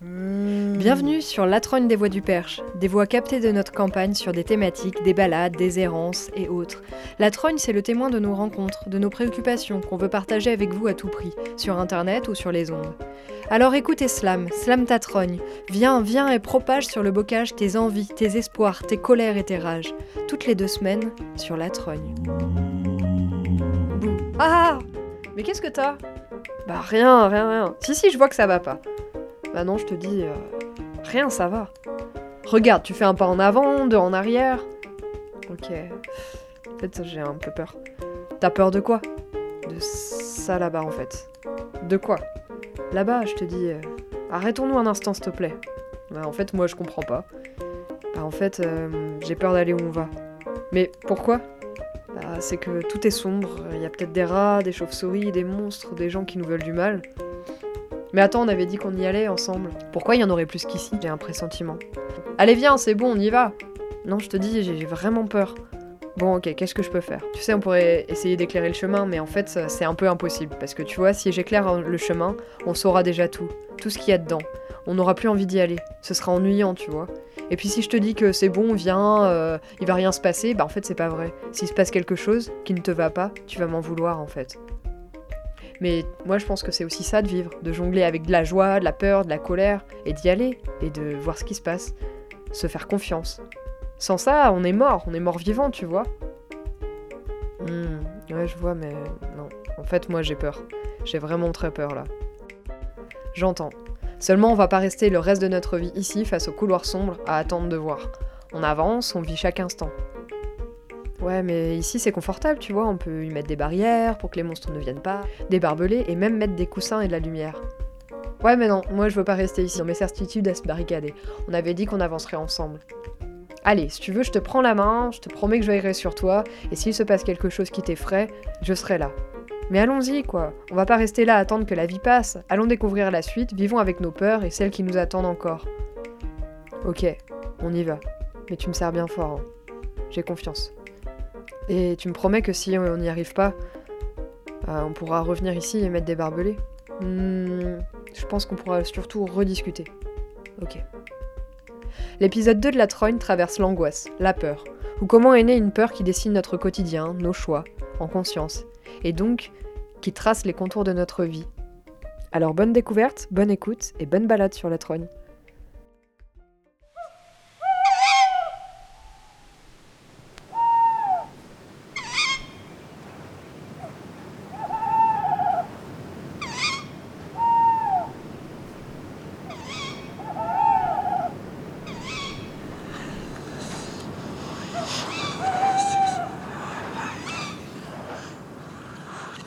Bienvenue sur La Trogne des Voix du Perche, des voix captées de notre campagne sur des thématiques, des balades, des errances et autres. La Trogne, c'est le témoin de nos rencontres, de nos préoccupations qu'on veut partager avec vous à tout prix, sur internet ou sur les ondes. Alors écoutez Slam, Slam ta trogne. Viens, viens et propage sur le bocage tes envies, tes espoirs, tes colères et tes rages. Toutes les deux semaines sur La Trogne. Bouh. Ah Mais qu'est-ce que t'as? Bah rien, rien, rien. Si, si, je vois que ça va pas. Bah non, je te dis, euh, rien, ça va. Regarde, tu fais un pas en avant, deux en arrière. Ok. En fait, j'ai un peu peur. T'as peur de quoi? De ça là-bas, en fait. De quoi? Là-bas, je te dis, euh, arrêtons-nous un instant, s'il te plaît. Bah, en fait, moi, je comprends pas. Bah, en fait, euh, j'ai peur d'aller où on va. Mais pourquoi? Bah, c'est que tout est sombre. Il y a peut-être des rats, des chauves-souris, des monstres, des gens qui nous veulent du mal. Mais attends, on avait dit qu'on y allait ensemble. Pourquoi il y en aurait plus qu'ici? J'ai un pressentiment. Allez, viens, c'est bon, on y va. Non, je te dis, j'ai vraiment peur. Bon, ok, qu'est-ce que je peux faire? Tu sais, on pourrait essayer d'éclairer le chemin, mais en fait, c'est un peu impossible. Parce que tu vois, si j'éclaire le chemin, on saura déjà tout. Tout ce qu'il y a dedans. On n'aura plus envie d'y aller. Ce sera ennuyant, tu vois. Et puis si je te dis que c'est bon, viens, euh, il va rien se passer, bah en fait, c'est pas vrai. S'il se passe quelque chose qui ne te va pas, tu vas m'en vouloir, en fait. Mais moi, je pense que c'est aussi ça de vivre, de jongler avec de la joie, de la peur, de la colère, et d'y aller, et de voir ce qui se passe. Se faire confiance. Sans ça, on est mort, on est mort vivant, tu vois. Hmm, ouais, je vois, mais non. En fait, moi, j'ai peur. J'ai vraiment très peur, là. J'entends. Seulement, on va pas rester le reste de notre vie ici, face au couloir sombre, à attendre de voir. On avance, on vit chaque instant. Ouais, mais ici c'est confortable, tu vois, on peut y mettre des barrières pour que les monstres ne viennent pas, des barbelés et même mettre des coussins et de la lumière. Ouais, mais non, moi je veux pas rester ici, dans mes certitudes à se barricader. On avait dit qu'on avancerait ensemble. Allez, si tu veux, je te prends la main, je te promets que je sur toi, et s'il se passe quelque chose qui t'effraie, je serai là. Mais allons-y, quoi. On va pas rester là à attendre que la vie passe. Allons découvrir la suite, vivons avec nos peurs et celles qui nous attendent encore. Ok, on y va. Mais tu me sers bien fort. Hein. J'ai confiance. Et tu me promets que si on n'y arrive pas, euh, on pourra revenir ici et mettre des barbelés hmm, Je pense qu'on pourra surtout rediscuter. Ok. L'épisode 2 de La Trogne traverse l'angoisse, la peur, ou comment est née une peur qui dessine notre quotidien, nos choix, en conscience, et donc qui trace les contours de notre vie. Alors bonne découverte, bonne écoute et bonne balade sur La Trogne.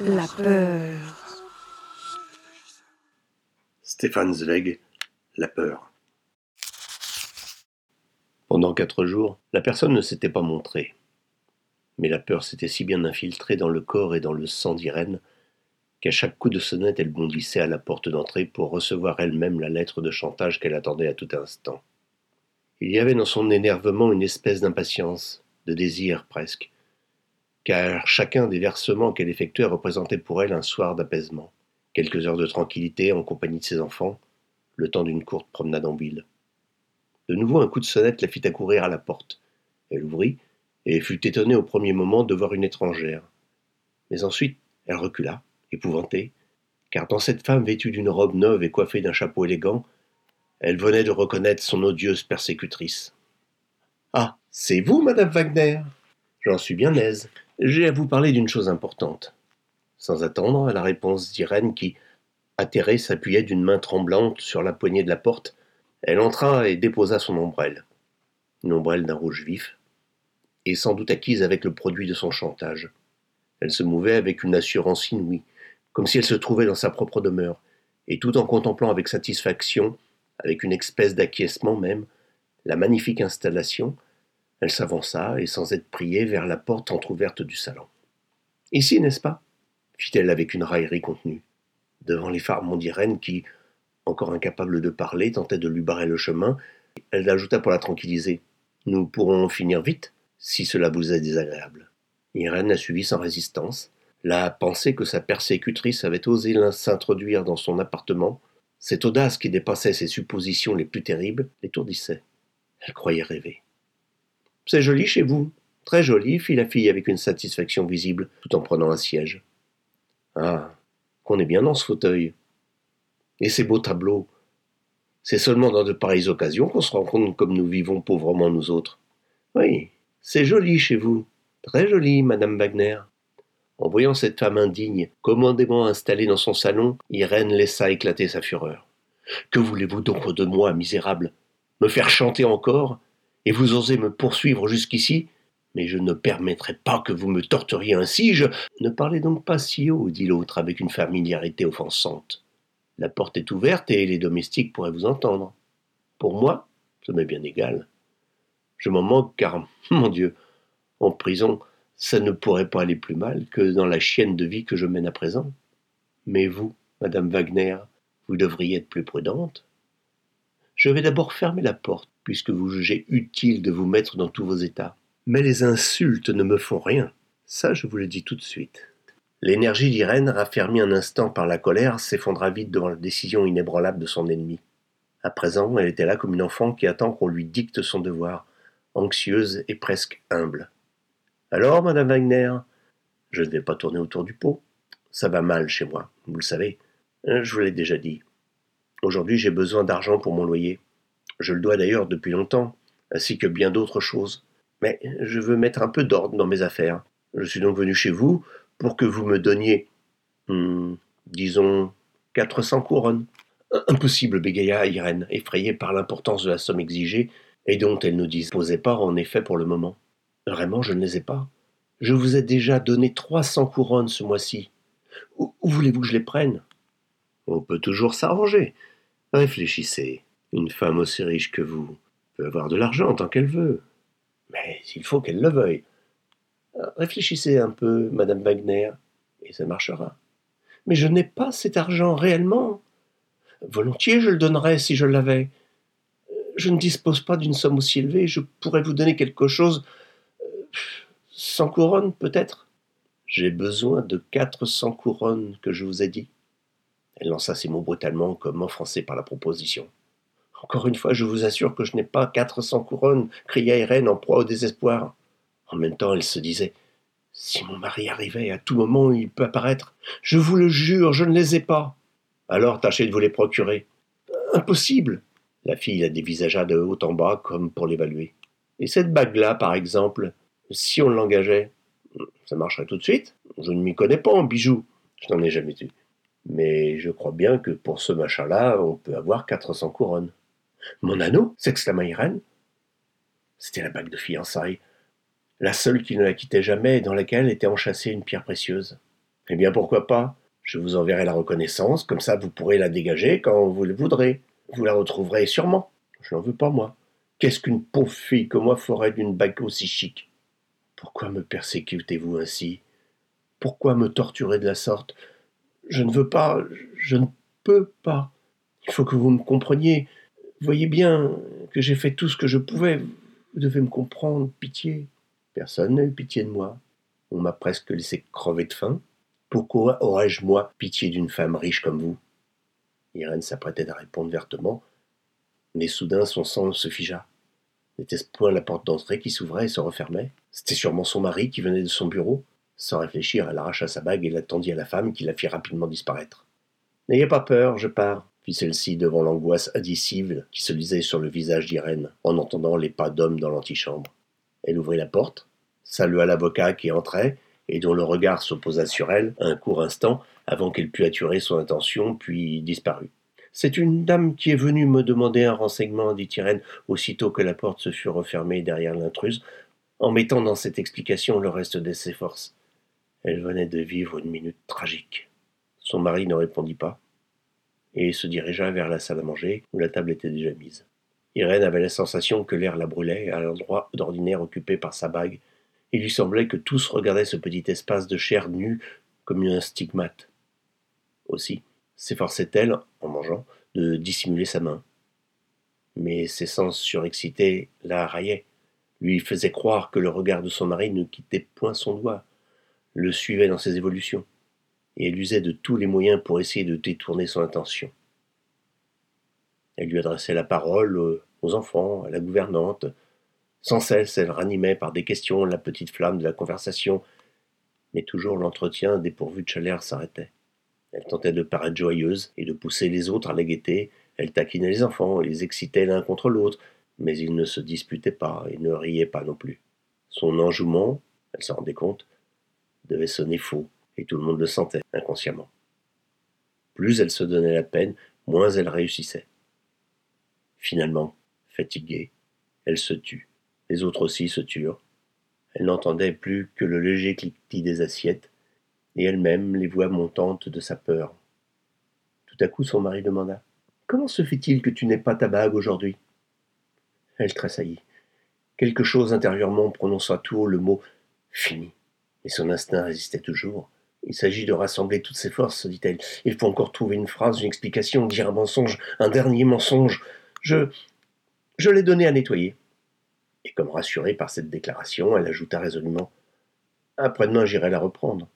La peur. Stéphane Zweig, La peur. Pendant quatre jours, la personne ne s'était pas montrée. Mais la peur s'était si bien infiltrée dans le corps et dans le sang d'Irène qu'à chaque coup de sonnette, elle bondissait à la porte d'entrée pour recevoir elle-même la lettre de chantage qu'elle attendait à tout instant. Il y avait dans son énervement une espèce d'impatience, de désir presque, car chacun des versements qu'elle effectuait représentait pour elle un soir d'apaisement, quelques heures de tranquillité en compagnie de ses enfants, le temps d'une courte promenade en ville. De nouveau un coup de sonnette la fit accourir à la porte. Elle ouvrit, et fut étonnée au premier moment de voir une étrangère. Mais ensuite elle recula, épouvantée, car dans cette femme vêtue d'une robe neuve et coiffée d'un chapeau élégant, elle venait de reconnaître son odieuse persécutrice. Ah, c'est vous, madame Wagner J'en suis bien aise. J'ai à vous parler d'une chose importante. Sans attendre la réponse d'Irène qui, atterrée, s'appuyait d'une main tremblante sur la poignée de la porte, elle entra et déposa son ombrelle. Une ombrelle d'un rouge vif, et sans doute acquise avec le produit de son chantage. Elle se mouvait avec une assurance inouïe, comme si elle se trouvait dans sa propre demeure, et tout en contemplant avec satisfaction, avec une espèce d'acquiescement même, la magnifique installation, elle s'avança, et sans être priée, vers la porte entr'ouverte du salon. Ici, n'est-ce pas? Fit-elle avec une raillerie contenue, devant les farmons d'Irène qui, encore incapable de parler, tentaient de lui barrer le chemin. Elle ajouta pour la tranquilliser Nous pourrons finir vite, si cela vous est désagréable. Irène la suivit sans résistance. La pensée que sa persécutrice avait osé s'introduire dans son appartement, Cette audace qui dépassait ses suppositions les plus terribles l'étourdissait. Elle croyait rêver. C'est joli chez vous. Très joli, fit la fille avec une satisfaction visible, tout en prenant un siège. Ah, qu'on est bien dans ce fauteuil. Et ces beaux tableaux. C'est seulement dans de pareilles occasions qu'on se rend compte comme nous vivons pauvrement nous autres. Oui, c'est joli chez vous. Très joli, madame Wagner. En voyant cette femme indigne, commandément installée dans son salon, Irène laissa éclater sa fureur. Que voulez-vous donc de moi, misérable? Me faire chanter encore? Et vous osez me poursuivre jusqu'ici? Mais je ne permettrai pas que vous me torturiez ainsi, je. Ne parlez donc pas si haut, dit l'autre avec une familiarité offensante. La porte est ouverte et les domestiques pourraient vous entendre. Pour moi, ça m'est bien égal. Je m'en manque car, mon Dieu, en prison, ça ne pourrait pas aller plus mal que dans la chienne de vie que je mène à présent. Mais vous, Madame Wagner, vous devriez être plus prudente. Je vais d'abord fermer la porte, puisque vous jugez utile de vous mettre dans tous vos états. Mais les insultes ne me font rien. Ça, je vous le dis tout de suite. L'énergie d'Irène, raffermie un instant par la colère, s'effondra vite devant la décision inébranlable de son ennemi. À présent, elle était là comme une enfant qui attend qu'on lui dicte son devoir, anxieuse et presque humble. Alors, madame Wagner Je ne vais pas tourner autour du pot. Ça va mal chez moi, vous le savez. Euh, je vous l'ai déjà dit. Aujourd'hui, j'ai besoin d'argent pour mon loyer. Je le dois d'ailleurs depuis longtemps, ainsi que bien d'autres choses. Mais je veux mettre un peu d'ordre dans mes affaires. Je suis donc venu chez vous pour que vous me donniez, hmm, disons, quatre cents couronnes. Impossible, bégaya Irène, effrayée par l'importance de la somme exigée et dont elle ne disposait pas en effet pour le moment. Vraiment, je ne les ai pas. Je vous ai déjà donné trois cents couronnes ce mois-ci. Où, voulez-vous que je les prenne? On peut toujours s'arranger. Réfléchissez. Une femme aussi riche que vous peut avoir de l'argent tant qu'elle veut. Mais il faut qu'elle le veuille. Réfléchissez un peu, Madame Wagner, et ça marchera. Mais je n'ai pas cet argent réellement. Volontiers je le donnerais si je l'avais. Je ne dispose pas d'une somme aussi élevée, je pourrais vous donner quelque chose Cent couronnes, peut-être J'ai besoin de quatre cents couronnes que je vous ai dit. Elle lança ces mots brutalement, comme offensée par la proposition. Encore une fois, je vous assure que je n'ai pas quatre cents couronnes, cria Irène en proie au désespoir. En même temps, elle se disait Si mon mari arrivait, à tout moment il peut apparaître. Je vous le jure, je ne les ai pas. Alors tâchez de vous les procurer. Impossible. La fille la dévisagea de haut en bas comme pour l'évaluer. Et cette bague-là, par exemple, si on l'engageait, ça marcherait tout de suite. Je ne m'y connais pas en bijoux. Je n'en ai jamais eu. Mais je crois bien que pour ce machin-là, on peut avoir 400 couronnes. Mon anneau s'exclama Irène. C'était la bague de fiançailles, la seule qui ne la quittait jamais et dans laquelle était enchâssée une pierre précieuse. Eh bien, pourquoi pas? Je vous enverrai la reconnaissance, comme ça vous pourrez la dégager quand vous le voudrez. Vous la retrouverez sûrement. Je n'en veux pas, moi. Qu'est-ce qu'une pauvre fille comme moi ferait d'une bague aussi chic? Pourquoi me persécutez-vous ainsi? Pourquoi me torturer de la sorte? Je ne veux pas, je ne peux pas. Il faut que vous me compreniez. Voyez bien que j'ai fait tout ce que je pouvais. Vous devez me comprendre, pitié. Personne n'a eu pitié de moi. On m'a presque laissé crever de faim. Pourquoi aurais-je, moi, pitié d'une femme riche comme vous? Irène s'apprêtait à répondre vertement, mais soudain son sang se figea. N'était-ce point la porte d'entrée qui s'ouvrait et se refermait? C'était sûrement son mari qui venait de son bureau. Sans réfléchir, elle arracha sa bague et l'attendit à la femme qui la fit rapidement disparaître. N'ayez pas peur, je pars, fit celle-ci devant l'angoisse indicible qui se lisait sur le visage d'Irène en entendant les pas d'homme dans l'antichambre. Elle ouvrit la porte, salua l'avocat qui entrait et dont le regard s'opposa sur elle un court instant avant qu'elle pût atturer son intention, puis disparut. C'est une dame qui est venue me demander un renseignement, dit Irène, aussitôt que la porte se fut refermée derrière l'intruse, en mettant dans cette explication le reste de ses forces. Elle venait de vivre une minute tragique. Son mari ne répondit pas, et se dirigea vers la salle à manger, où la table était déjà mise. Irène avait la sensation que l'air la brûlait à l'endroit d'ordinaire occupé par sa bague. Il lui semblait que tous regardaient ce petit espace de chair nue comme un stigmate. Aussi, s'efforçait-elle, en mangeant, de dissimuler sa main. Mais ses sens surexcités la raillaient, lui faisaient croire que le regard de son mari ne quittait point son doigt, le suivait dans ses évolutions, et elle usait de tous les moyens pour essayer de détourner son attention. Elle lui adressait la parole aux enfants, à la gouvernante. Sans cesse, elle ranimait par des questions la petite flamme de la conversation, mais toujours l'entretien dépourvu de chaleur s'arrêtait. Elle tentait de paraître joyeuse et de pousser les autres à la gaieté. Elle taquinait les enfants et les excitait l'un contre l'autre, mais ils ne se disputaient pas et ne riaient pas non plus. Son enjouement, elle s'en rendait compte, devait sonner faux, et tout le monde le sentait inconsciemment. Plus elle se donnait la peine, moins elle réussissait. Finalement, fatiguée, elle se tut. Les autres aussi se turent. Elle n'entendait plus que le léger cliquetis des assiettes, et elle-même les voix montantes de sa peur. Tout à coup son mari demanda. Comment se fait-il que tu n'aies pas ta bague aujourd'hui? Elle tressaillit. Quelque chose intérieurement prononça tout haut le mot fini. Mais son instinct résistait toujours. Il s'agit de rassembler toutes ses forces, se dit-elle. Il faut encore trouver une phrase, une explication, dire un mensonge, un dernier mensonge. Je. Je l'ai donné à nettoyer. Et comme rassurée par cette déclaration, elle ajouta résolument Après-demain, j'irai la reprendre.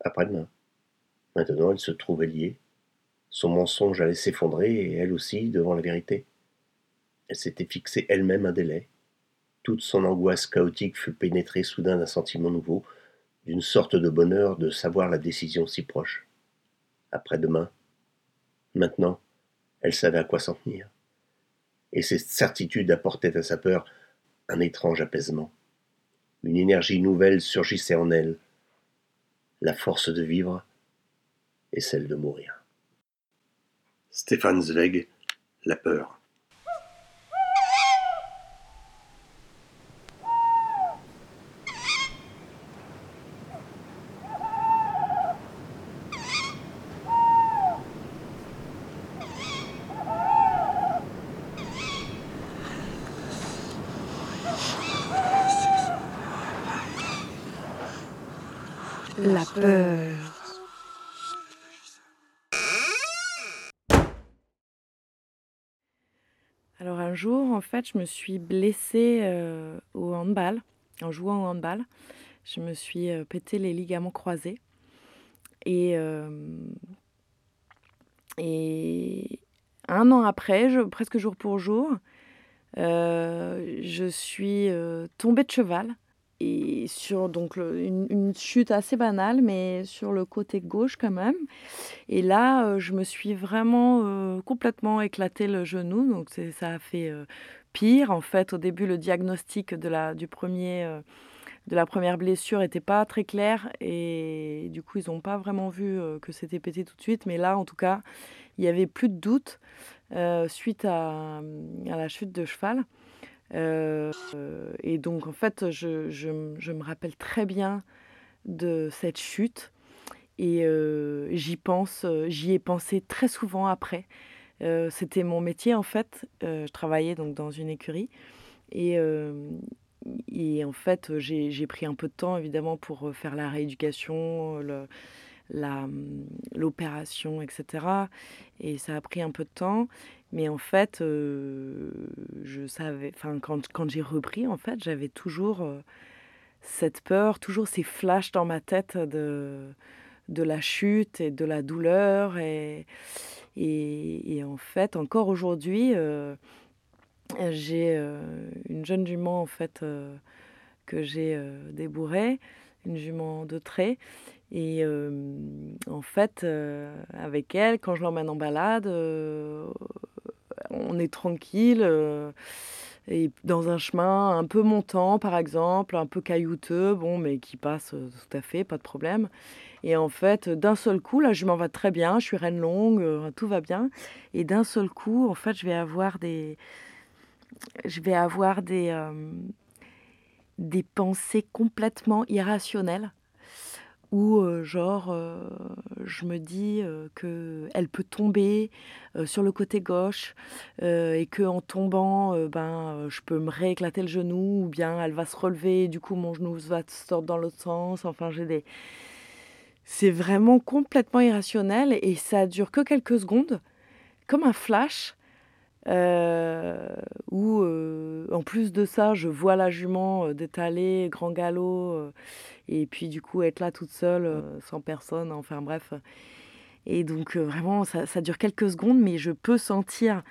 Après-demain. Maintenant, elle se trouvait liée. Son mensonge allait s'effondrer, et elle aussi, devant la vérité. Elle s'était fixée elle-même un délai. Toute son angoisse chaotique fut pénétrée soudain d'un sentiment nouveau, d'une sorte de bonheur de savoir la décision si proche. Après-demain, maintenant, elle savait à quoi s'en tenir. Et cette certitude apportait à sa peur un étrange apaisement. Une énergie nouvelle surgissait en elle, la force de vivre et celle de mourir. Stéphane Zweig, La peur. La peur. Alors un je me suis blessée euh, au handball, en jouant au handball. Je me suis euh, pété les ligaments croisés. Et, euh, un an après, presque jour pour jour, je suis tombée de cheval et sur donc une, chute assez banale, mais sur le côté gauche quand même. Et là, je me suis vraiment complètement éclaté le genou, donc ça a fait pire. En fait, au début, le diagnostic de la, du premier, de la première blessure n'était pas très clair, et du coup, ils n'ont pas vraiment vu que c'était pété tout de suite. Mais là, en tout cas, il y avait plus de doute suite à, à la chute de cheval. Euh, et donc, en fait, je, je, je, me rappelle très bien de cette chute. Et euh, j'y pense, euh, j'y ai pensé très souvent après. C'était mon métier, en fait. je travaillais donc dans une écurie. Et, et en fait, j'ai pris un peu de temps, évidemment, pour faire la rééducation, le, l'opération, etc. Et ça a pris un peu de temps. Mais en fait, euh, je savais, enfin, quand, quand j'ai repris, en fait, j'avais toujours euh, cette peur, toujours ces flashs dans ma tête de, de la chute et de la douleur. Et, et, en fait, encore aujourd'hui, euh, j'ai une jeune jument, en fait, que j'ai débourrée, une jument de trait. Et en fait, avec elle, quand je l'emmène en balade, on est tranquille. Et dans un chemin un peu montant, par exemple, un peu caillouteux, bon, mais qui passe tout à fait, pas de problème. Et en fait, d'un seul coup, là, je m'en vais très bien, je suis reine longue, tout va bien. Et d'un seul coup, en fait, je vais avoir des, je vais avoir des, des pensées complètement irrationnelles où genre je me dis que elle peut tomber sur le côté gauche et que en tombant ben je peux me rééclater le genou ou bien elle va se relever et du coup mon genou va sortir dans l'autre sens. Enfin j'ai des c'est vraiment complètement irrationnel et ça dure que quelques secondes. Comme un flash euh, où, en plus de ça, je vois la jument d'étaler, grand galop, et puis du coup être là toute seule, sans personne, enfin bref. Et donc vraiment, ça, dure quelques secondes, mais je peux sentir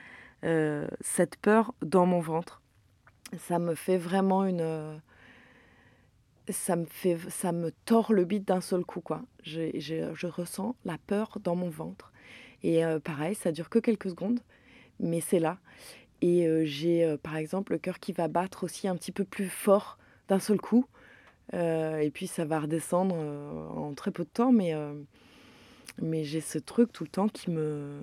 cette peur dans mon ventre. Ça me fait vraiment une ça me fait ça me tord le bide d'un seul coup quoi. Je, je, ressens la peur dans mon ventre et euh, pareil ça dure que quelques secondes mais c'est là. Et euh, j'ai euh, par exemple le cœur qui va battre aussi un petit peu plus fort d'un seul coup. Et puis ça va redescendre en très peu de temps mais mais j'ai ce truc tout le temps qui me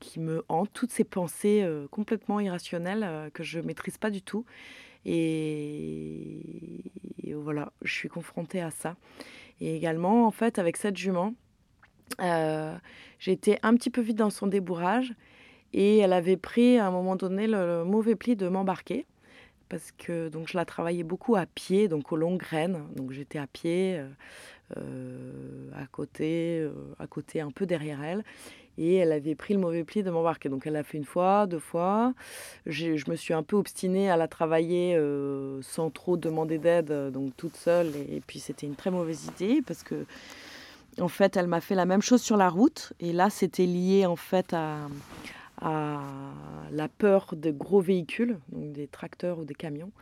qui me hante. Toutes ces pensées complètement irrationnelles que je maîtrise pas du tout. Et, voilà, je suis confrontée à ça. Et également, en fait, avec cette jument, euh, j'étais un petit peu vite dans son débourrage et elle avait pris à un moment donné le, mauvais pli de m'embarquer parce que donc je la travaillais beaucoup à pied, donc aux longues graines. Donc j'étais à pied, euh, euh, à côté, à côté un peu derrière elle et elle avait pris le mauvais pli de m'embarquer. Donc elle l'a fait une fois, deux fois. Je me suis un peu obstinée à la travailler euh, sans trop demander d'aide, euh, donc toute seule. Et, puis c'était une très mauvaise idée parce que, en fait, elle m'a fait la même chose sur la route. Et là, c'était lié en fait à, à la peur de gros véhicules, donc des tracteurs ou des camions.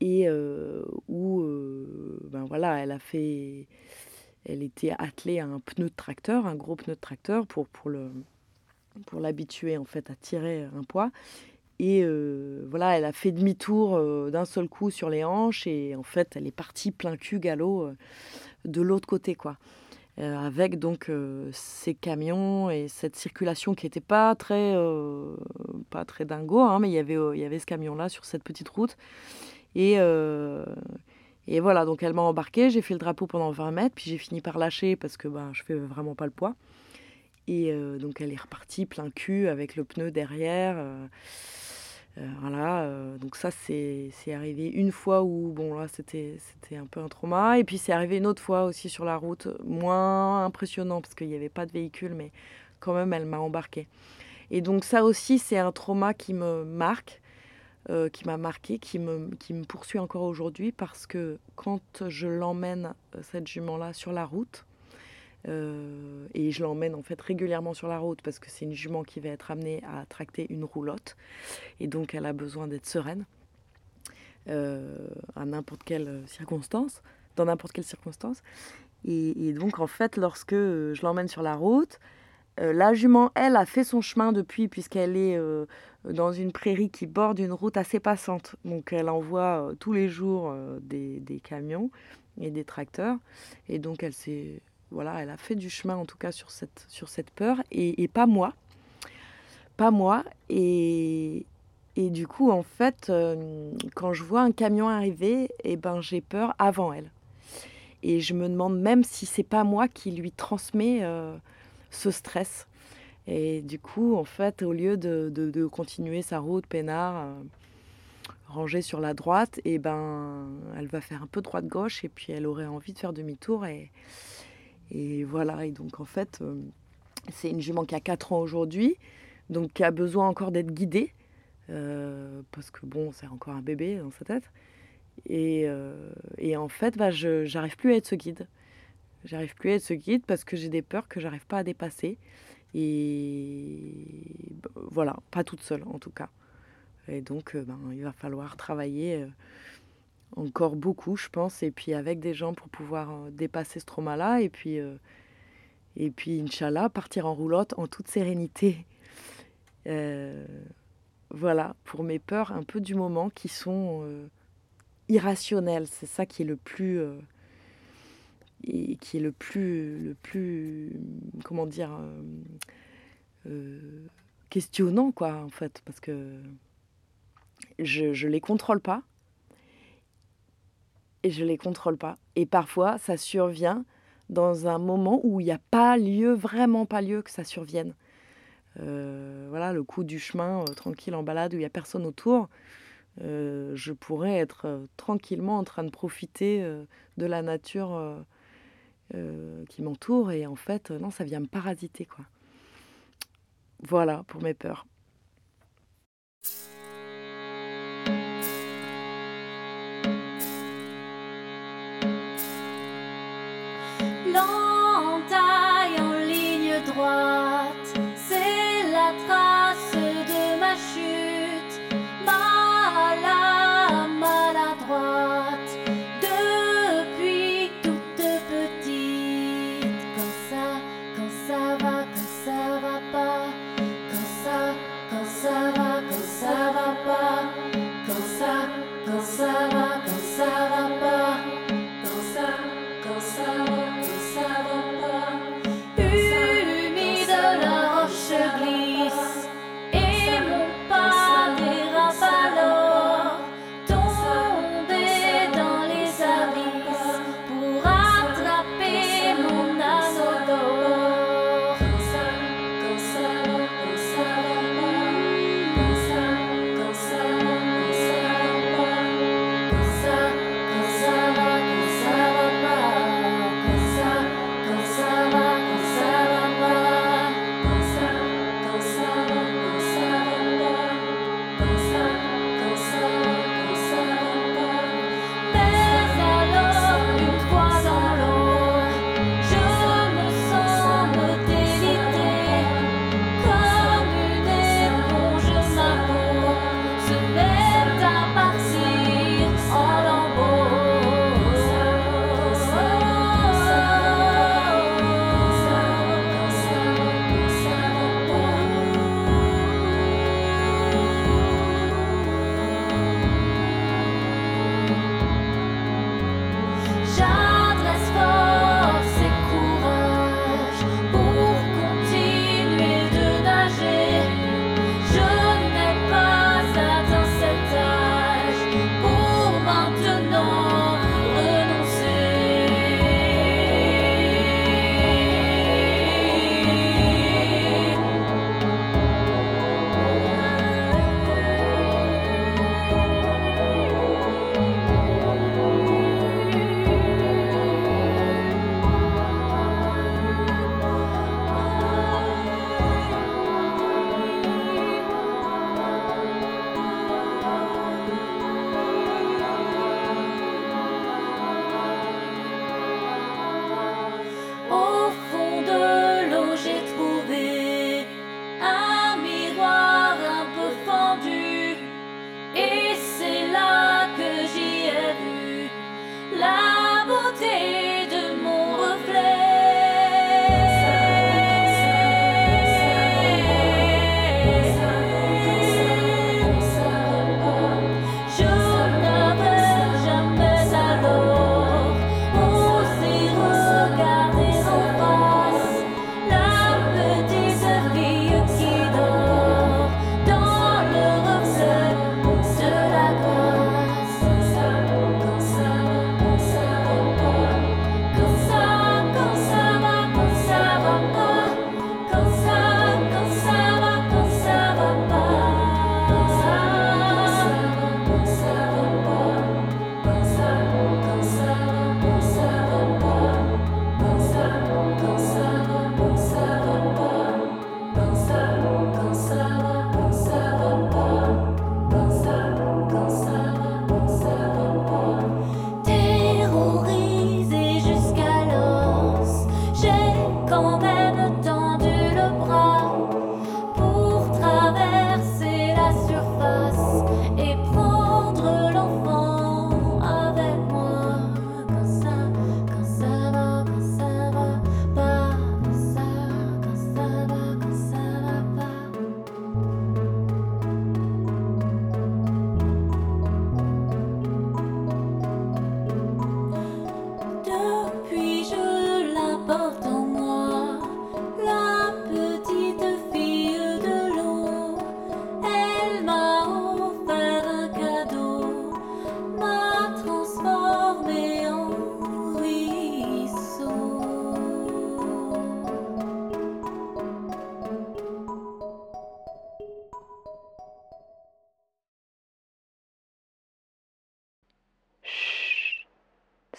Et euh, où, ben voilà, elle a fait elle était attelée à un pneu de tracteur, un gros pneu de tracteur pour, pour, le, pour l'habituer en fait à tirer un poids. Et euh, voilà, elle a fait demi-tour euh, d'un seul coup sur les hanches et en fait, elle est partie plein cul galop euh, de l'autre côté quoi. Avec donc ces camions et cette circulation qui n'était pas très pas très dingo, hein, mais il y avait il y avait ce camion là sur cette petite route et et voilà, donc elle m'a embarqué, j'ai fait le drapeau pendant 20 mètres, puis j'ai fini par lâcher parce que ben, je fais vraiment pas le poids. Et euh, donc elle est repartie plein cul avec le pneu derrière. Euh, euh, voilà, donc ça c'est arrivé une fois où, bon là c'était un peu un trauma. Et puis c'est arrivé une autre fois aussi sur la route, moins impressionnant parce qu'il n'y avait pas de véhicule, mais quand même elle m'a embarqué. Et donc ça aussi c'est un trauma qui me marque euh, qui m'a marqué, qui me, qui me poursuit encore aujourd'hui parce que quand je l'emmène, euh, cette jument-là, sur la route, euh, et je l'emmène en fait régulièrement sur la route parce que c'est une jument qui va être amenée à tracter une roulotte et donc elle a besoin d'être sereine à n'importe quelle circonstance, dans n'importe quelle circonstance. Et, donc en fait, lorsque je l'emmène sur la route, la jument, elle, a fait son chemin depuis puisqu'elle est dans une prairie qui borde une route assez passante. Donc elle envoie euh, tous les jours euh, des, camions et des tracteurs. Et donc elle s'est voilà, elle a fait du chemin en tout cas sur cette, sur cette peur et, pas moi. Pas moi. Et, et du coup, en fait, euh, quand je vois un camion arriver, eh ben, j'ai peur avant elle. Et je me demande même si c'est pas moi qui lui transmet ce stress. Et du coup, en fait, au lieu de, de, continuer sa route peinard, euh, rangée sur la droite, et eh ben, elle va faire un peu droite-gauche et puis elle aurait envie de faire demi-tour. Et, et voilà, et donc en fait, euh, c'est une jument qui a 4 ans aujourd'hui, donc qui a besoin encore d'être guidée, euh, parce que bon, c'est encore un bébé dans sa tête. Et, et en fait, bah, je j'arrive plus à être ce guide. J'arrive plus à être ce guide parce que j'ai des peurs que j'arrive pas à dépasser. Et voilà, pas toute seule en tout cas. Et donc, euh, ben, il va falloir travailler euh, encore beaucoup, je pense, et puis avec des gens pour pouvoir euh, dépasser ce trauma-là. Et puis, et puis, Inch'Allah, partir en roulotte en toute sérénité. voilà, pour mes peurs un peu du moment qui sont irrationnelles. C'est ça qui est le plus et qui est le plus, le plus comment dire, euh, euh, questionnant, quoi, en fait, parce que je ne les contrôle pas. Et je les contrôle pas. Et parfois, ça survient dans un moment où il n'y a pas lieu, vraiment pas lieu que ça survienne. Euh, voilà, le coup du chemin, tranquille en balade, où il n'y a personne autour. je pourrais être tranquillement en train de profiter de la nature euh, qui m'entoure et en fait, non, ça vient me parasiter, quoi. Voilà pour mes peurs.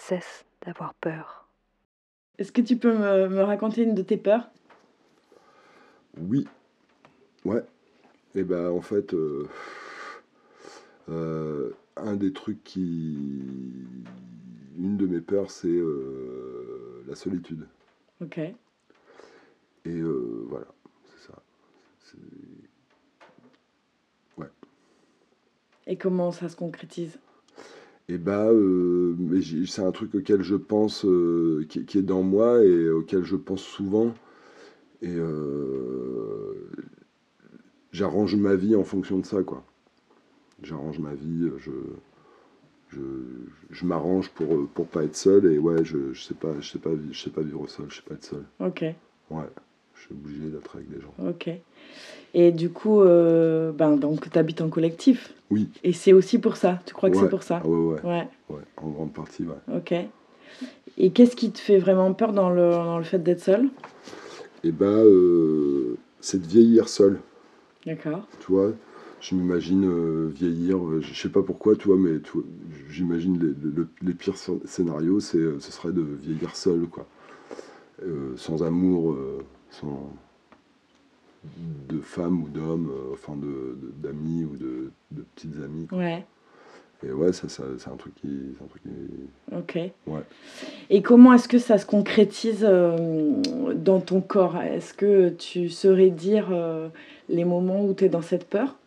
cesse d'avoir peur. Est-ce que tu peux me, raconter une de tes peurs? Oui. Ouais. Et ben en fait, euh, euh, un des trucs qui. Une de mes peurs, c'est euh, la solitude. Ok. Et voilà, c'est ça. Ouais. Et comment ça se concrétise? Et bah, euh, c'est un truc auquel je pense, euh, qui, qui est dans moi et auquel je pense souvent. Et euh, j'arrange ma vie en fonction de ça, quoi. J'arrange ma vie, je, je, je m'arrange pour, pour pas être seul. Et ouais, je, je sais pas, je sais pas, je sais pas vivre seul, je sais pas être seul. Ok, Ouais, je suis obligé d'être avec des gens. ok. Et du coup, euh, ben, donc tu habites en collectif. Oui. Et c'est aussi pour ça, tu crois que c'est pour ça Ah ouais, ouais, Ouais, ouais, en grande partie, ouais. ok. Et qu'est-ce qui te fait vraiment peur dans le, dans le fait d'être seul? Et bah, euh, c'est de vieillir seul. D'accord. Tu vois, je m'imagine euh, vieillir, euh, je sais pas pourquoi, tu vois, mais j'imagine les, le- les pires scén- scénarios, c'est, euh, ce serait de vieillir seul, quoi. Sans amour, sans de femmes ou d'hommes, euh, enfin de, d'amis ou de, de petites amies. quoi. Ouais, Et ouais, ça, ça, c'est un truc qui, un truc qui- ok. Ouais. Et comment est-ce que ça se concrétise euh, dans ton corps? Est-ce que tu saurais dire euh, les moments où tu es dans cette peur?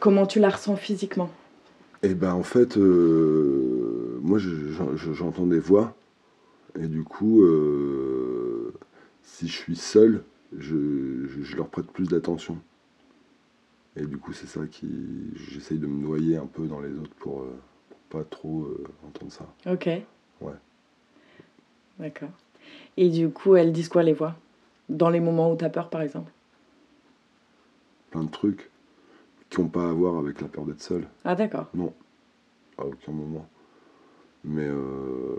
Comment tu la ressens physiquement? Et ben en fait, moi je- j'en- je- j'entends des voix, et du coup, si je suis seul, je, je- je leur prête plus d'attention. Et du coup, c'est ça qui. J'essaye de me noyer un peu dans les autres pour, euh, pour pas trop euh, entendre ça. Ok. Ouais. D'accord. Et du coup, elles disent quoi les voix? Dans les moments où tu as peur, par exemple? Plein de trucs qui n'ont pas à voir avec la peur d'être seul, Ah, d'accord. à aucun moment. Mais euh,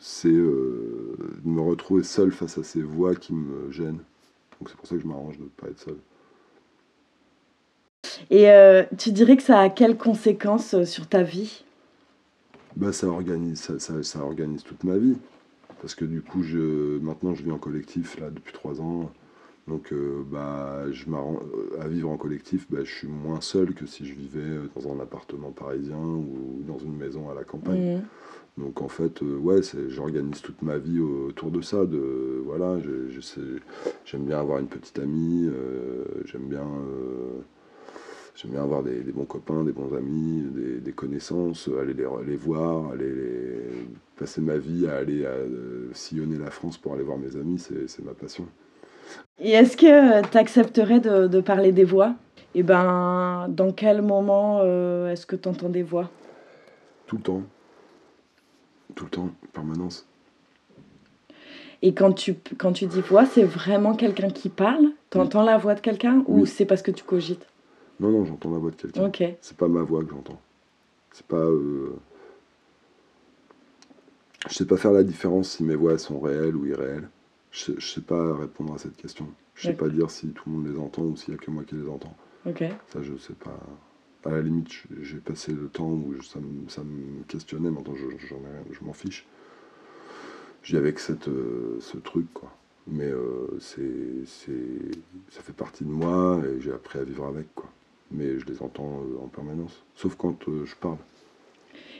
c'est euh, de me retrouver seul face à ces voix qui me gênent. Donc c'est pour ça que je m'arrange de ne pas être seul. Et euh, tu dirais que ça a quelles conséquences euh, sur ta vie? Bah ça organise, ça, ça- ça organise toute ma vie. Parce que du coup, je, maintenant je vis en collectif là depuis trois ans. Donc euh, bah, je m'arrange- à vivre en collectif, bah, je suis moins seul que si je vivais euh, dans un appartement parisien ou dans une maison à la campagne. Mhm. Donc en fait, euh, ouais, c'est- j'organise toute ma vie autour de ça. De, voilà, j'aime bien avoir une petite amie, euh, j'aime bien, euh, j'aime bien avoir des, des bons copains, des bons amis, des, des connaissances, aller les, les voir, aller les- passer ma vie à aller à, euh, sillonner la France pour aller voir mes amis, c'est c'est ma passion. Et est-ce que tu accepterais de, de parler des voix? Et ben, dans quel moment euh, est-ce que tu entends des voix? Tout le temps. Tout le temps, permanence. Et quand tu, quand tu dis voix, c'est vraiment quelqu'un qui parle? Tu entends la voix de quelqu'un ou c'est parce que tu cogites? Non, non, j'entends la voix de quelqu'un. Ok. C'est pas ma voix que j'entends. C'est pas. euh, Je sais pas faire la différence si mes voix sont réelles ou irréelles. Je sais, je sais pas répondre à cette question. Je sais D'accord. pas dire si tout le monde les entend ou s'il y a que moi qui les entends. Ça, je sais pas. À la limite, je- j'ai passé le temps où je- ça, me, ça me questionnait. Maintenant, je, rien- je m'en fiche. Je vis avec cette, euh, ce truc, quoi. Mais euh, c'est, c'est, ça fait partie de moi et j'ai appris à vivre avec, quoi. Mais je les entends euh, en permanence. Sauf quand euh, je parle.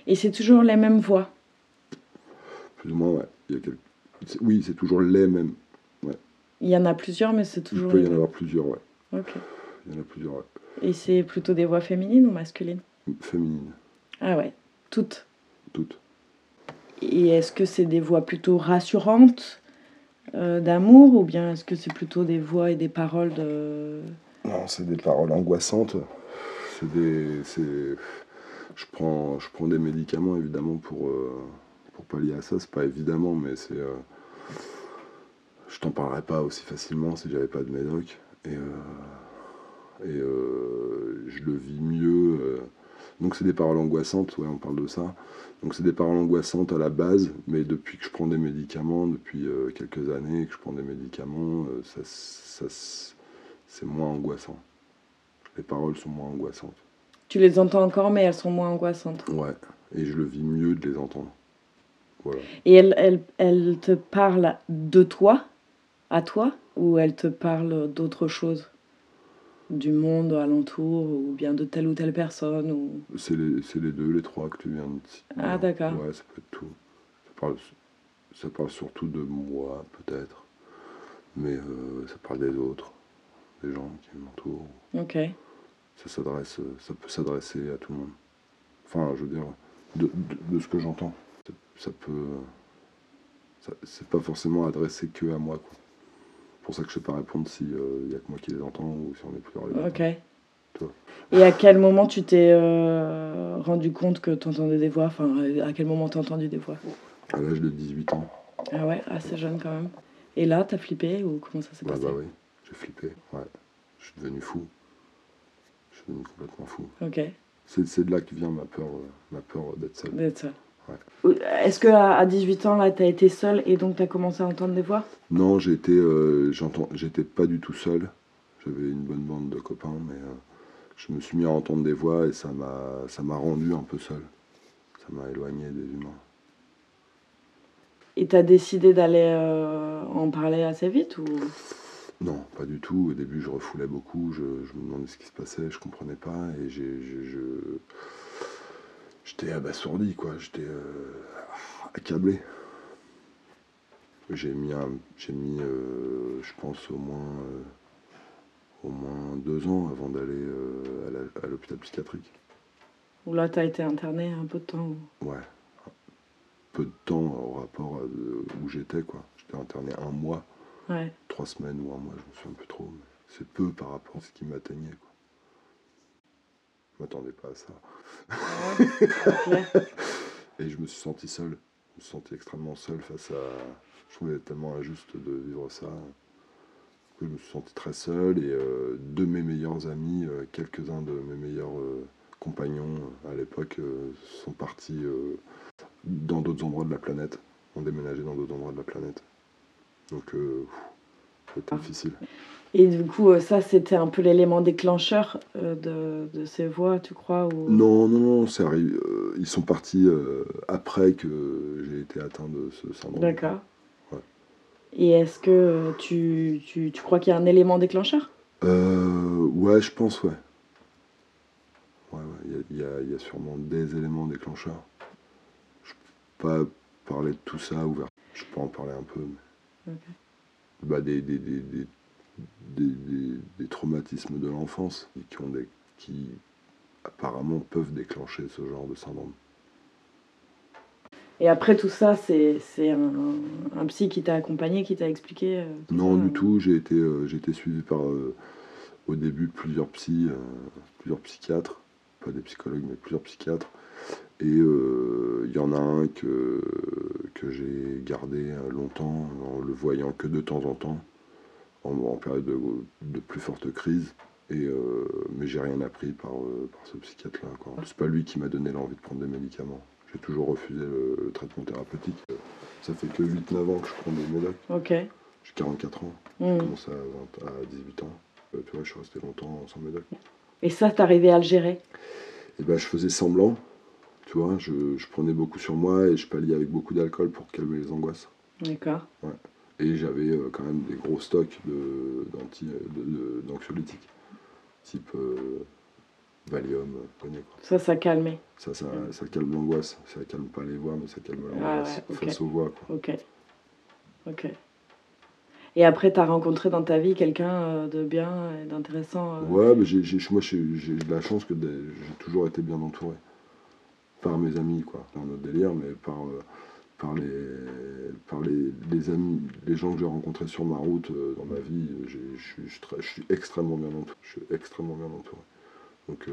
Et c'est toujours les mêmes voix? Plus ou moins, ouais. Il y a quel- c'est- Oui, c'est toujours les mêmes. Il y en a plusieurs, mais c'est Il toujours peut les y en avoir plusieurs, ouais. Ok. Il y en a plusieurs, ouais. Et c'est plutôt des voix féminines ou masculines? Féminines, Ah ouais, toutes. toutes. Et est-ce que c'est des voix plutôt rassurantes euh, d'amour ou bien est-ce que c'est plutôt des voix et des paroles de... Non, c'est des paroles angoissantes. C'est des. Je prends, je prends des médicaments évidemment pour, euh, pour pallier à ça. C'est pas évidemment, mais c'est. euh, Je t'en parlerais pas aussi facilement si j'avais pas de médoc. Et, euh, et euh, je le vis mieux. euh. Donc c'est des paroles angoissantes, ouais, on parle de ça. Donc c'est des paroles angoissantes à la base, mais depuis que je prends des médicaments, depuis quelques années que je prends des médicaments, ça, ça, c'est moins angoissant. Les paroles sont moins angoissantes. Tu les entends encore mais elles sont moins angoissantes. Ouais, et je le vis mieux de les entendre. Voilà. Et elles, elles, elles te parlent de toi, à toi, ou elles te parlent d'autre chose? Du monde alentour, ou bien de telle ou telle personne ou... C'est les, les deux, les trois que tu viens de citer. Ah, d'accord. Ouais, ça peut être tout. Ça parle, ça parle surtout de moi, peut-être. mais euh, ça parle des autres, des gens qui m'entourent. Ok. Ça s'adresse, ça peut s'adresser à tout le monde. Enfin, je veux dire, de, de- de ce que j'entends, ça, ça peut, c'est pas forcément adressé que à moi. quoi. C'est pour ça que je sais pas répondre si il y a que moi qui les entends ou si on est plusieurs. les. Ok. Toi. Et à quel moment tu t'es euh, rendu compte que tu entendais des voix? Enfin, à quel moment t'as entendu des voix? À l'âge de 18 ans, Ah ouais, assez jeune quand même. Et là, t'as flippé ou comment ça s'est bah, passé? bah oui, j'ai flippé. Ouais, je suis devenu fou. Je suis devenu complètement fou. Ok, C'est, de là que vient ma peur, euh, ma peur d'être seul. d'être seul. Ouais. Est-ce que à à 18 ans, là, t'as été seul et donc t'as commencé à entendre des voix? Non, j'étais, euh, j'étais pas du tout seul. J'avais une bonne bande de copains, mais euh, je me suis mis à entendre des voix et ça m'a, rendu un peu seul. Ça m'a éloigné des humains. Et t'as décidé d'aller euh, en parler assez vite ou? Non, pas du tout. Au début, je refoulais beaucoup. Je, je me demandais ce qui se passait. Je comprenais pas et j'ai, je, je- j'étais abasourdi, quoi. J'étais euh, accablé. J'ai mis, un- j'ai mis, euh, je pense au moins, euh, au moins deux ans avant d'aller à l'hôpital psychiatrique. Ou là, t'as été interné un peu de temps ou- Ouais. Peu de temps au rapport à où j'étais, quoi. J'étais interné un mois, Ouais. trois semaines ou un mois, je me souviens plus trop. mais c'est peu par rapport à ce qui m'atteignait, quoi. Je m'attendais pas à ça. Ok. Et je me suis senti seul. Je me suis senti extrêmement seul face à. Je trouvais tellement injuste de vivre ça. Je me suis senti très seul et euh, de mes meilleurs amis, euh, quelques-uns de mes meilleurs euh, compagnons euh, à l'époque sont partis dans d'autres endroits de la planète, ont déménagé dans d'autres endroits de la planète. Donc, Ah. difficile. Et du coup, euh, ça, c'était un peu l'élément déclencheur euh, de, de ces voix, tu crois ou... Non, non, non, c'est arrivé. euh, ils sont partis après que j'ai été atteint de ce syndrome. D'accord. Ouais. Et est-ce que tu, tu, tu crois qu'il y a un élément déclencheur? Euh, ouais, je pense, ouais. Ouais, ouais, il y a- y, a, y a sûrement des éléments déclencheurs. Je peux pas parler de tout ça ouvert. Je peux en parler un peu, mais... Bah, des, des, des, des, des, des- des traumatismes de l'enfance qui, ont des, qui apparemment peuvent déclencher ce genre de syndrome. Et après tout ça, c'est un, un psy qui t'a accompagné, qui t'a expliqué euh, Non, ça, du euh. tout. J'ai été, euh, été suivi par, euh, au début, plusieurs psys, plusieurs psychiatres. Pas des psychologues, mais plusieurs psychiatres. Et euh, il y en a un que, que j'ai gardé euh, longtemps, en le voyant que de temps en temps, en, en période de, de plus forte crise. Et, euh, mais j'ai rien appris par, par ce psychiatre-là. C'est pas lui qui m'a donné l'envie de prendre des médicaments. J'ai toujours refusé le, le traitement thérapeutique. Ça fait que 8-9 ans que je prends des médocs. Ok. J'ai 44 ans. J'ai Mm. commencé à, 20 à 18 ans. Euh, tu vois, je suis resté longtemps sans médoc. Et ça, t'arrivais à le gérer? Et ben, je faisais semblant. Tu vois, je, je prenais beaucoup sur moi et je palliais avec beaucoup d'alcool pour calmer les angoisses. D'accord. Et j'avais euh, quand même des gros stocks de- d'anxiolytiques, type euh, Valium, connais, quoi. Ça, ça calmait. Ça, ça, ça calme l'angoisse. Ça calme pas les voix, mais ça calme Ah l'angoisse ouais, face aux voix. Quoi. Ok. Ok. Et après, t'as rencontré dans ta vie quelqu'un euh, de bien et d'intéressant euh, Ouais, mais moi j'ai j'ai de la chance que j'ai toujours été bien entouré. Par mes amis, quoi. Dans notre délire, mais par, euh, par, les, par les, les amis, les gens que j'ai rencontrés sur ma route, dans ma vie, je suis- extrêmement bien entouré. Je suis extrêmement bien entouré. Donc,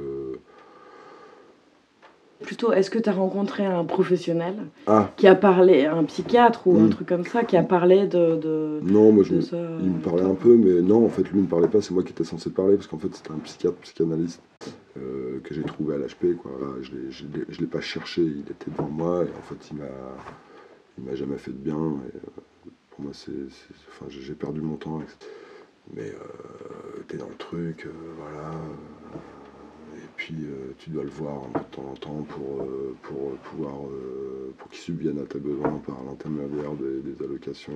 Plutôt, est-ce que t'as rencontré un professionnel Ah, qui a parlé, un psychiatre ou un Mm. truc comme ça, qui a parlé de, de, non, moi je de me- ça Il me parlait un peu, mais non, en fait, lui ne parlait pas, c'est moi qui étais censé parler, parce qu'en fait, c'était un psychiatre, psychanalyste euh, que j'ai trouvé à l'HP, quoi. Je je l'ai je l'ai pas cherché, il était devant moi, et en fait, il m'a il m'a jamais fait de bien, et euh, pour moi, c'est... Enfin, j'ai perdu mon temps, mais euh, t'es dans le truc, voilà, et puis euh, tu dois le voir de temps en temps pour, euh, pour pouvoir... euh, pour qu'il subvienne à tes besoins par l'intermédiaire des, des allocations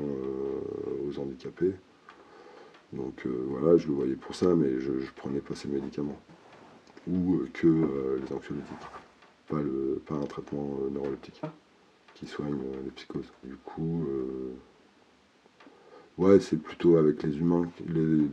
aux handicapés. Donc voilà, je le voyais pour ça, mais je, je prenais pas ces médicaments. Ou que les anxiolytiques. Pas, le, pas un traitement neuroleptique qui soigne les psychoses. Du coup, Ouais, c'est plutôt avec les humains, les,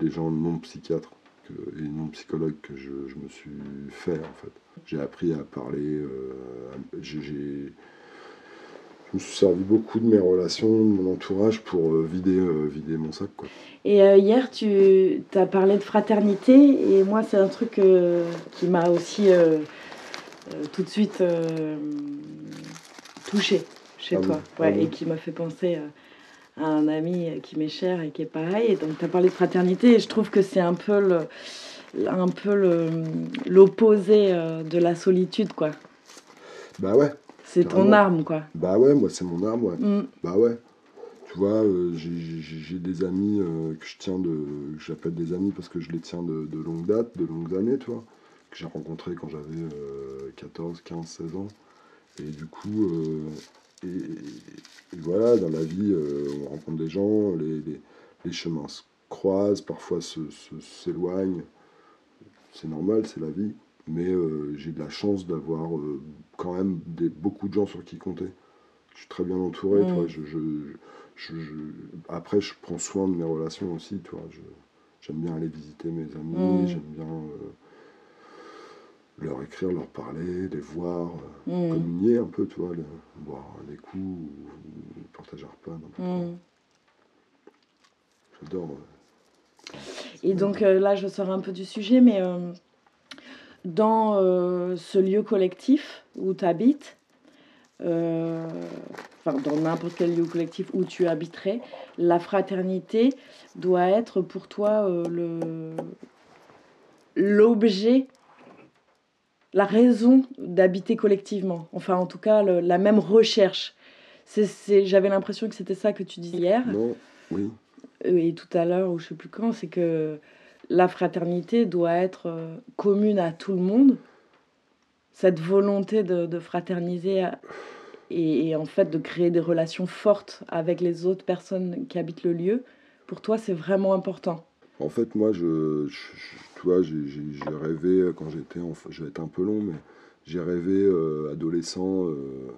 les gens non psychiatres que- et non psychologues que je, je me suis fait en fait. J'ai appris à parler, euh, à- j'ai, je me suis servi beaucoup de mes relations, de mon entourage pour euh, vider, euh, vider mon sac. Quoi. Et hier, tu as parlé de fraternité, et moi, c'est un truc qui m'a aussi tout de suite touché chez Ah toi, bon Ah ouais, bon et qui m'a fait penser euh, à un ami qui m'est cher et qui est pareil. Et donc, tu as parlé de fraternité, et je trouve que c'est un peu le un peu le- l'opposé euh, de la solitude quoi Bah ouais, c'est ton arme quoi bah ouais, moi c'est mon arme, ouais. Mm. Bah ouais. Tu vois, euh, j'ai- des amis euh, que je tiens de. que J'appelle des amis parce que je les tiens de, de longue date, de longues années, tu vois. Que j'ai rencontrés quand j'avais euh, 14, 15, 16 ans. Et du coup, et, et voilà, dans la vie, euh, on rencontre des gens, les, les, les chemins se croisent, parfois s'éloignent. C'est normal, c'est la vie. Mais euh, j'ai de la chance d'avoir euh, quand même des, beaucoup de gens sur qui compter. Je suis très bien entouré, Mm. tu vois. Je, je- après, je prends soin de mes relations aussi, tu vois. J'aime bien aller visiter mes amis, Mm. j'aime bien euh, leur écrire, leur parler, les voir, euh, Mm. communier un peu, tu vois, le- boire des coups, ou, ou partager un repas, n'importe quoi. Mm. J'adore. Et donc euh, là, je sors un peu du sujet, mais euh, dans euh, ce lieu collectif où tu habites, enfin dans n'importe quel lieu collectif où tu habiterais, la fraternité doit être pour toi le l'objet, la raison d'habiter collectivement. Enfin, en tout cas, le- la même recherche. C'est, j'avais l'impression que c'était ça que tu disais hier Non, oui. euh, et tout à l'heure, ou je sais plus quand, c'est que la fraternité doit être euh, commune à tout le monde. Cette volonté de, de fraterniser et, et en fait de créer des relations fortes avec les autres personnes qui habitent le lieu, pour toi, c'est vraiment important. En fait, moi, je, je- je- tu vois, j'ai rêvé euh, quand j'étais, enfant- je vais être un peu long, mais j'ai rêvé euh, adolescent euh,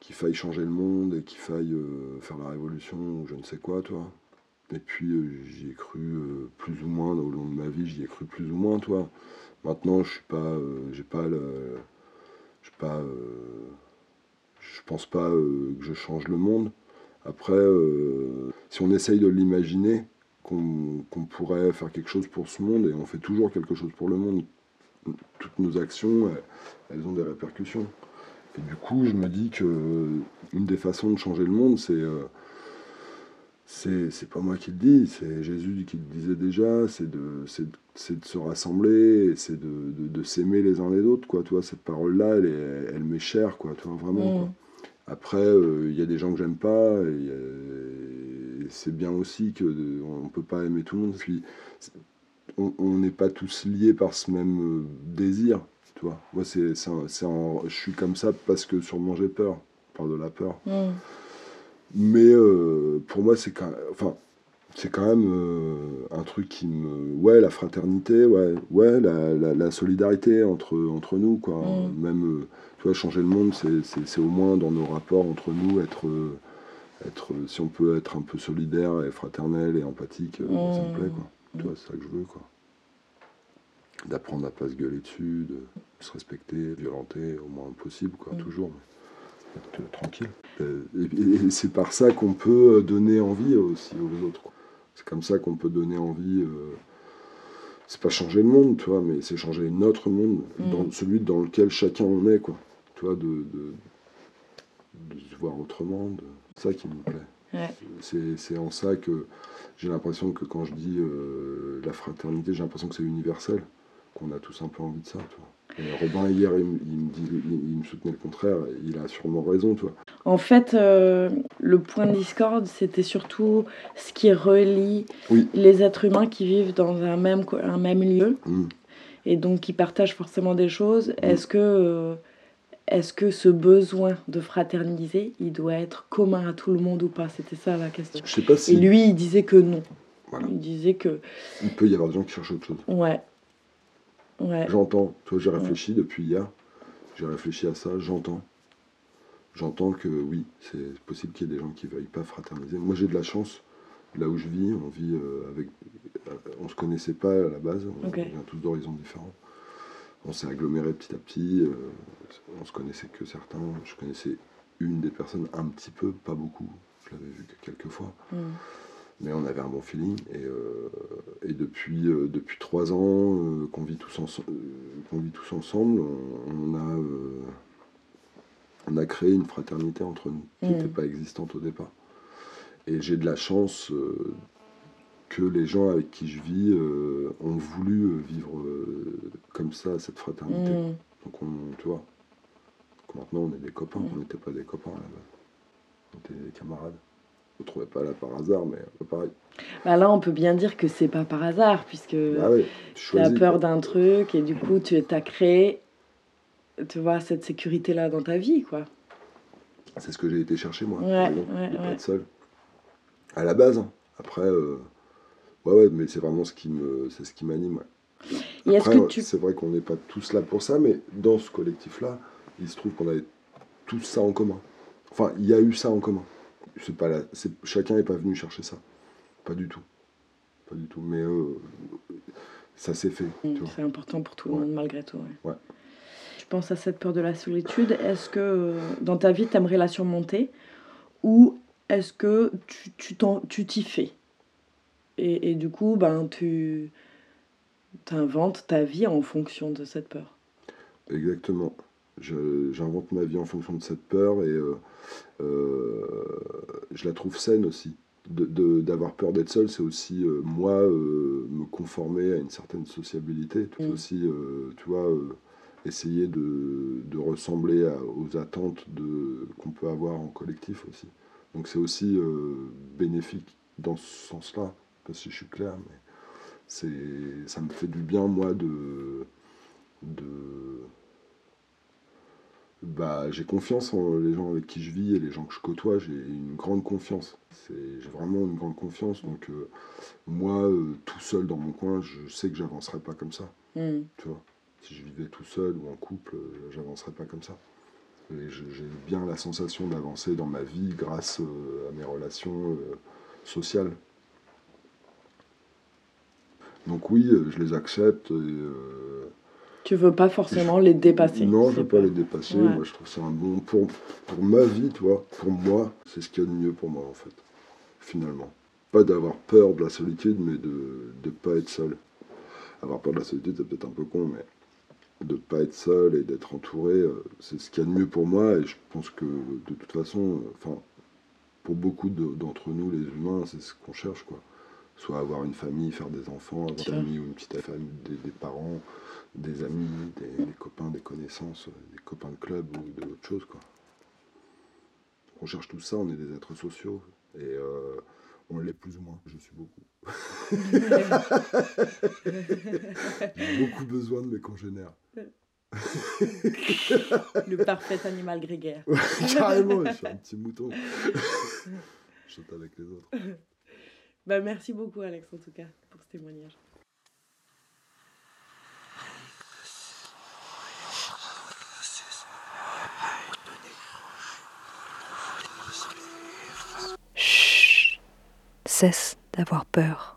qu'il faille changer le monde et qu'il faille faire la révolution ou je ne sais quoi, toi. Et puis j'y ai cru plus ou moins au long de ma vie, j'y ai cru plus ou moins, toi. Maintenant, je suis pas, j'ai pas le, je pas, je pense pas que je change le monde. Après, si on essaye de l'imaginer, qu'on pourrait faire quelque chose pour ce monde, et on fait toujours quelque chose pour le monde. Toutes nos actions, elles, elles ont des répercussions. Et du coup, je me dis que une des façons de changer le monde, c'est euh, c'est c'est pas moi qui le dis, c'est Jésus qui le disait déjà, c'est de, de- de se rassembler, c'est de, de, s'aimer les uns les autres, quoi. Tu vois, cette parole-là, elle, elle m'est chère, quoi, tu vois, vraiment, Mm. quoi. Après, euh, il y a des gens que j'aime pas, euh, c'est bien aussi que de- on peut pas aimer tout le monde. Puis, on n'est pas tous liés par ce même euh, désir, tu vois. Moi, c'est, je suis comme ça parce que sûrement j'ai peur, par de la peur. Mm. Mais euh, pour moi, c'est quand, enfin, c'est quand même euh, un truc qui me, ouais, la fraternité, ouais, ouais, la, la, la solidarité entre entre nous, quoi. Mm. Même, euh, tu vois, changer le monde, c'est, au moins dans nos rapports entre nous être être, euh, si on peut être un peu solidaire et fraternel et empathique, euh, ça me Mm. plaît, quoi. Tu vois, c'est ça que je veux, quoi. D'apprendre à pas se gueuler dessus, de se respecter, violenter au moins possible, quoi, Mm. toujours. mais être, euh, tranquille. Euh, Et, et c'est par ça qu'on peut donner envie aussi aux autres. quoi. C'est comme ça qu'on peut donner envie. euh, c'est pas changer le monde, tu vois, mais c'est changer notre monde, Mm. dans celui dans lequel chacun en est, quoi. Tu vois, de, de, de se voir autrement. de- ça qui me plaît. Ouais. C'est en ça que j'ai l'impression que quand je dis euh, la fraternité, j'ai l'impression que c'est universel, qu'on a tous un peu envie de ça. Et Robin, hier, il, me- il me dit, il, il me soutenait le contraire, il a sûrement raison, tu vois. En fait, euh, le point de discorde, c'était surtout ce qui relie Oui. les êtres humains qui vivent dans un même, co- un même lieu Mm. et donc qui partagent forcément des choses. Est-ce que, euh, est-ce que ce besoin de fraterniser, il doit être commun à tout le monde ou pas? C'était ça la question. Je sais pas Et lui, il disait que non. Voilà. Il disait que, il peut y avoir des gens qui cherchent autre chose. ouais. Ouais. J'entends. Toi, j'ai réfléchi depuis hier. J'ai réfléchi à ça, j'entends. J'entends que oui, c'est possible qu'il y ait des gens qui ne veuillent pas fraterniser. Moi, j'ai de la chance. Là où je vis, on vit euh, avec. euh, on se connaissait pas à la base. On vient tous d'horizons différents. On s'est agglomérés petit à petit. euh, on se connaissait que certains. Je connaissais une des personnes un petit peu, pas beaucoup. Je l'avais vu que quelques fois. Mm. Mais on avait un bon feeling. Et, euh, et depuis, euh, depuis trois ans qu'on vit, tous ense- qu'on vit tous ensemble, on, on a, on a créé une fraternité entre nous qui Mm. n'était pas existante au départ. Et j'ai de la chance que les gens avec qui je vis euh, ont voulu euh, vivre euh, comme ça, cette fraternité. Mm. Donc on, tu vois, donc maintenant on est des copains, Mm. on n'était pas des copains base. On était des camarades. On ne trouvait pas là par hasard, mais pas pareil. Bah là, on peut bien dire que c'est pas par hasard, puisque Ah ouais, tu as peur d'un truc et du coup, tu as créé, tu vois, cette sécurité-là dans ta vie, quoi. C'est ce que j'ai été chercher moi, Ouais, par exemple, ouais, de pas être seul. À la base, hein. après, euh, ouais, ouais, mais c'est vraiment ce qui me, c'est ce qui m'anime. ouais. Après, que tu... c'est vrai qu'on n'est pas tous là pour ça, mais dans ce collectif-là, il se trouve qu'on avait tous ça en commun. Enfin, il y a eu ça en commun. C'est pas la, c'est, chacun n'est pas venu chercher ça, pas du tout, pas du tout. Mais euh, ça s'est fait. tu. C'est important pour tout le Ouais. monde, malgré tout. ouais. Ouais. Tu penses à cette peur de la solitude. Est-ce que euh, dans ta vie, tu aimerais la surmonter Ou est-ce que tu, tu, t'en- tu t'y fais? Et, et du coup, ben, tu inventes ta vie en fonction de cette peur. Exactement. J'invente ma vie en fonction de cette peur et euh, euh, je la trouve saine aussi. De- de- D'avoir peur d'être seul, c'est aussi euh, moi me conformer à une certaine sociabilité. C'est Mm. aussi, tu vois, essayer de, de ressembler à- aux attentes de- qu'on peut avoir en collectif aussi. Donc c'est aussi bénéfique dans ce sens-là, sais pas si je suis clair, mais c'est, ça me fait du bien, moi, de, de, bah, j'ai confiance en les gens avec qui je vis et les gens que je côtoie. J'ai une grande confiance. C'est- J'ai vraiment une grande confiance. Donc, euh, moi, euh, tout seul dans mon coin, je sais que j'avancerai pas comme ça. Mm. Tu vois, si je vivais tout seul ou en couple, euh, j'avancerais pas comme ça. Et je- j'ai bien la sensation d'avancer dans ma vie grâce euh, à mes relations sociales. Donc oui, euh, je les accepte. Et, euh, Tu veux pas forcément les dépasser. non, je veux pas les dépasser. Ouais. Moi, je trouve ça un bon pour pour ma vie, tu vois. Pour moi, c'est ce qu'il y a de mieux pour moi en fait. Finalement, pas d'avoir peur de la solitude, mais de de pas être seul. Avoir peur de la solitude, c'est peut-être un peu con, mais de pas être seul et d'être entouré, euh, c'est ce qu'il y a de mieux pour moi. Et je pense que de toute façon, enfin, pour beaucoup de- d'entre nous, les humains, c'est ce qu'on cherche, quoi. Soit avoir une famille, faire des enfants, avoir une famille ou une petite famille, des, des parents, des amis, des, des copains, des connaissances, euh, des copains de club ou de autre chose, quoi. On cherche tout ça, on est des êtres sociaux et euh, on l'est plus ou moins. Je suis beaucoup. J'ai beaucoup besoin de mes congénères. Le parfait animal grégaire. Ouais, Carrément, je suis un petit mouton. Je saute avec les autres. Bah, merci beaucoup, Alex, en tout cas, pour ce témoignage. Chut Cesse d'avoir peur.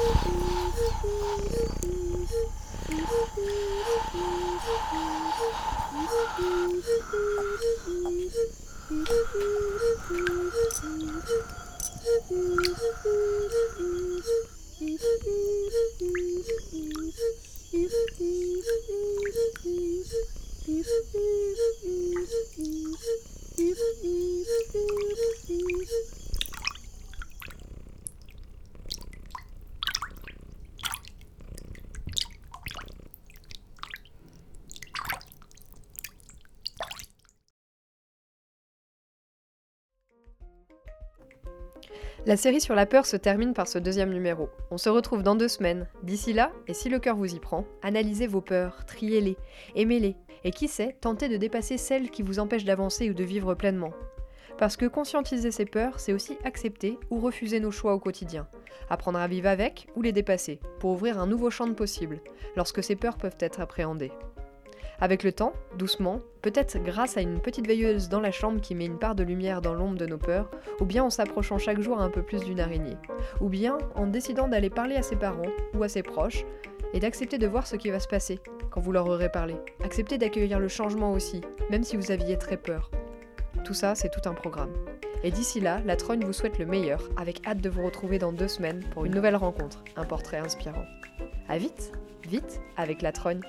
Thank you. La série sur la peur se termine par ce deuxième numéro. On se retrouve dans deux semaines. D'ici là, et si le cœur vous y prend, analysez vos peurs, triez-les, aimez-les, et qui sait, tentez de dépasser celles qui vous empêchent d'avancer ou de vivre pleinement. Parce que conscientiser ses peurs, c'est aussi accepter ou refuser nos choix au quotidien, apprendre à vivre avec ou les dépasser, pour ouvrir un nouveau champ de possibles, lorsque ces peurs peuvent être appréhendées. Avec le temps, doucement, peut-être grâce à une petite veilleuse dans la chambre qui met une part de lumière dans l'ombre de nos peurs, ou bien en s'approchant chaque jour un peu plus d'une araignée, ou bien en décidant d'aller parler à ses parents ou à ses proches, et d'accepter de voir ce qui va se passer quand vous leur aurez parlé. Accepter d'accueillir le changement aussi, même si vous aviez très peur. Tout ça, c'est tout un programme. Et d'ici là, la Trogne vous souhaite le meilleur, avec hâte de vous retrouver dans deux semaines pour une nouvelle rencontre, un portrait inspirant. À vite, vite avec la Trogne.